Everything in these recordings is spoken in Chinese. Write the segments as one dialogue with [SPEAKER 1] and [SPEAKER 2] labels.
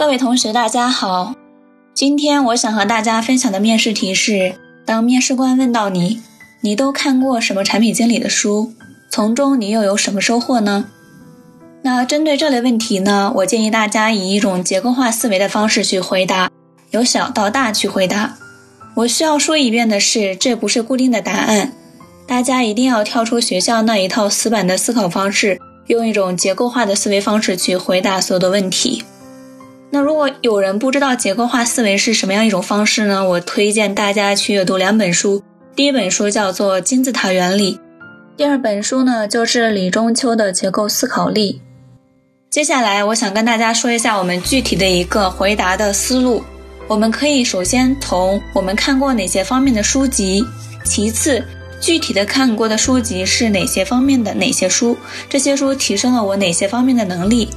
[SPEAKER 1] 各位同学，大家好。今天我想和大家分享的面试题是：当面试官问到你，你都看过什么产品经理的书？从中你又有什么收获呢？那针对这类问题呢，我建议大家以一种结构化思维的方式去回答，由小到大去回答。我需要说一遍的是，这不是固定的答案，大家一定要跳出学校那一套死板的思考方式，用一种结构化的思维方式去回答所有的问题。那如果有人不知道结构化思维是什么样一种方式呢？我推荐大家去阅读两本书，第一本书叫做《金字塔原理》，第二本书呢就是李中秋的《结构思考力》。接下来我想跟大家说一下我们具体的一个回答的思路。我们可以首先从我们看过哪些方面的书籍，其次具体的看过的书籍是哪些方面的哪些书，这些书提升了我哪些方面的能力。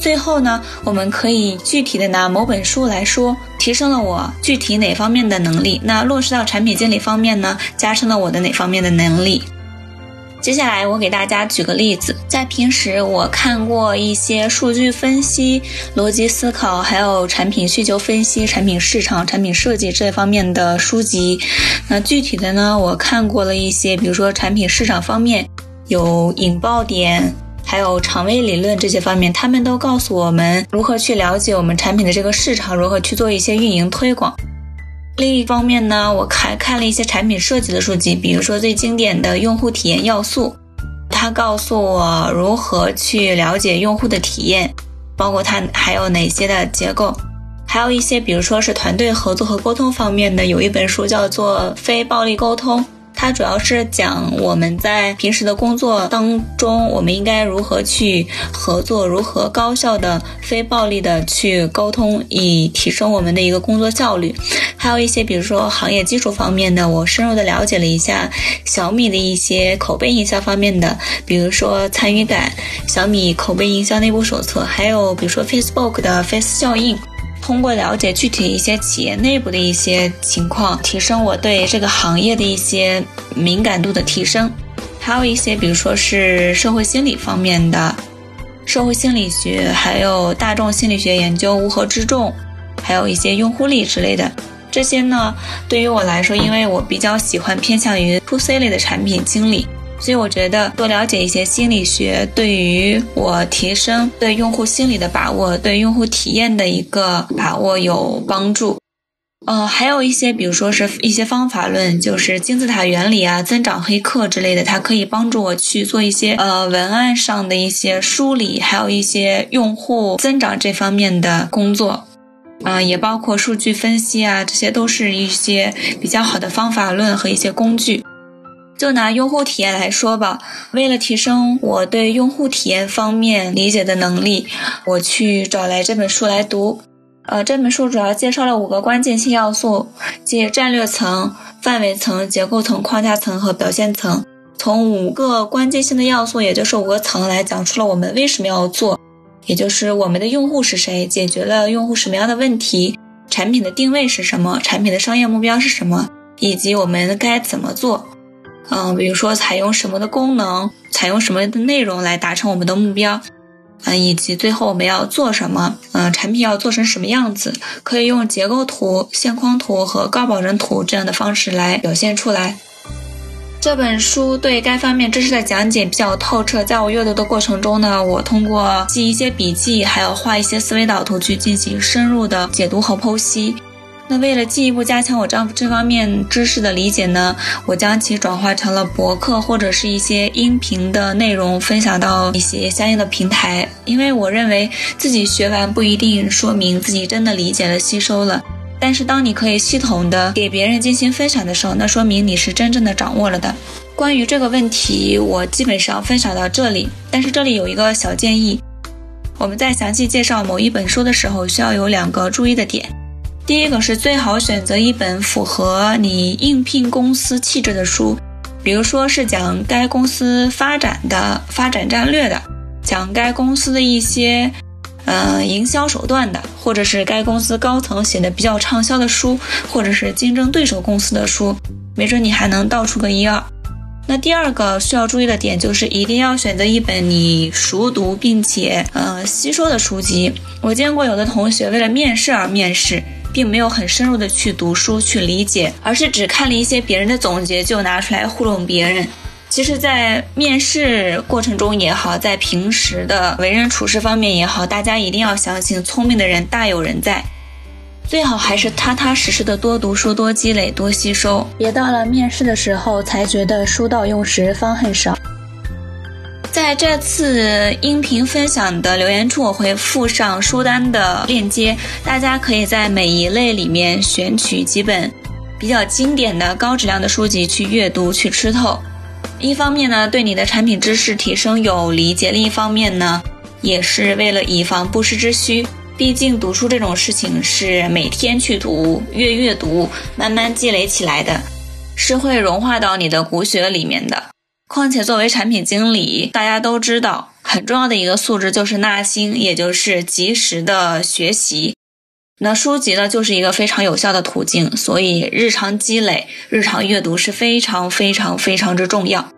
[SPEAKER 1] 最后呢，我们可以具体的拿某本书来说，提升了我具体哪方面的能力。那落实到产品经理方面呢，加深了我的哪方面的能力？接下来我给大家举个例子，在平时我看过一些数据分析、逻辑思考，还有产品需求分析、产品市场、产品设计这方面的书籍。那具体的呢，我看过了一些，比如说产品市场方面有引爆点。还有长尾理论这些方面，他们都告诉我们如何去了解我们产品的这个市场，如何去做一些运营推广。另一方面呢，我还看了一些产品设计的书籍，比如说最经典的用户体验要素，它告诉我如何去了解用户的体验，包括它还有哪些的结构，还有一些比如说是团队合作和沟通方面的，有一本书叫做《非暴力沟通》。它主要是讲我们在平时的工作当中，我们应该如何去合作，如何高效的、非暴力的去沟通，以提升我们的一个工作效率。还有一些，比如说行业基础方面的，我深入的了解了一下小米的一些口碑营销方面的，比如说参与感、小米口碑营销内部手册，还有比如说 Facebook 的 Face 效应。通过了解具体一些企业内部的一些情况，提升我对这个行业的一些敏感度的提升，还有一些比如说是社会心理方面的，社会心理学，还有大众心理学研究乌合之众，还有一些用户力之类的，这些呢对于我来说，因为我比较喜欢偏向于 to C 类的产品经理。所以我觉得多了解一些心理学，对于我提升对用户心理的把握、对用户体验的一个把握有帮助。呃，还有一些，比如说是一些方法论，就是金字塔原理啊、增长黑客之类的，它可以帮助我去做一些呃文案上的一些梳理，还有一些用户增长这方面的工作。嗯，也包括数据分析啊，这些都是一些比较好的方法论和一些工具。就拿用户体验来说吧，为了提升我对用户体验方面理解的能力，我去找来这本书来读。呃，这本书主要介绍了五个关键性要素，即战略层、范围层、结构层、框架层和表现层。从五个关键性的要素，也就是五个层来讲出了我们为什么要做，也就是我们的用户是谁，解决了用户什么样的问题，产品的定位是什么，产品的商业目标是什么，以及我们该怎么做。嗯，比如说采用什么的功能，采用什么的内容来达成我们的目标，嗯，以及最后我们要做什么，嗯，产品要做成什么样子，可以用结构图、线框图和高保真图这样的方式来表现出来。这本书对该方面知识的讲解比较透彻，在我阅读的过程中呢，我通过记一些笔记，还有画一些思维导图去进行深入的解读和剖析。那为了进一步加强我丈夫这方面知识的理解呢，我将其转化成了博客或者是一些音频的内容，分享到一些相应的平台。因为我认为自己学完不一定说明自己真的理解了、吸收了，但是当你可以系统的给别人进行分享的时候，那说明你是真正的掌握了的。关于这个问题，我基本上分享到这里。但是这里有一个小建议，我们在详细介绍某一本书的时候，需要有两个注意的点。第一个是最好选择一本符合你应聘公司气质的书，比如说是讲该公司发展的发展战略的，讲该公司的一些呃营销手段的，或者是该公司高层写的比较畅销的书，或者是竞争对手公司的书，没准你还能倒出个一二。那第二个需要注意的点就是，一定要选择一本你熟读并且呃吸收的书籍。我见过有的同学为了面试而面试，并没有很深入的去读书去理解，而是只看了一些别人的总结就拿出来糊弄别人。其实，在面试过程中也好，在平时的为人处事方面也好，大家一定要相信，聪明的人大有人在。最好还是踏踏实实的多读书、多积累、多吸收，别到了面试的时候才觉得书到用时方恨少。在这次音频分享的留言处，我会附上书单的链接，大家可以在每一类里面选取几本比较经典的高质量的书籍去阅读、去吃透。一方面呢，对你的产品知识提升有理解；另一方面呢，也是为了以防不时之需。毕竟读书这种事情是每天去读、月月读，慢慢积累起来的，是会融化到你的骨血里面的。况且作为产品经理，大家都知道很重要的一个素质就是纳新，也就是及时的学习。那书籍呢，就是一个非常有效的途径，所以日常积累、日常阅读是非常非常非常之重要。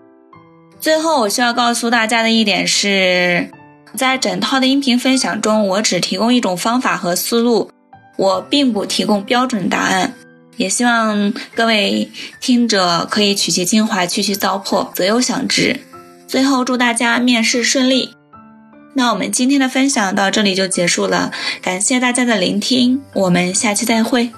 [SPEAKER 1] 最后，我需要告诉大家的一点是。在整套的音频分享中，我只提供一种方法和思路，我并不提供标准答案。也希望各位听者可以取其精华，去其糟粕，择优享之。最后，祝大家面试顺利。那我们今天的分享到这里就结束了，感谢大家的聆听，我们下期再会。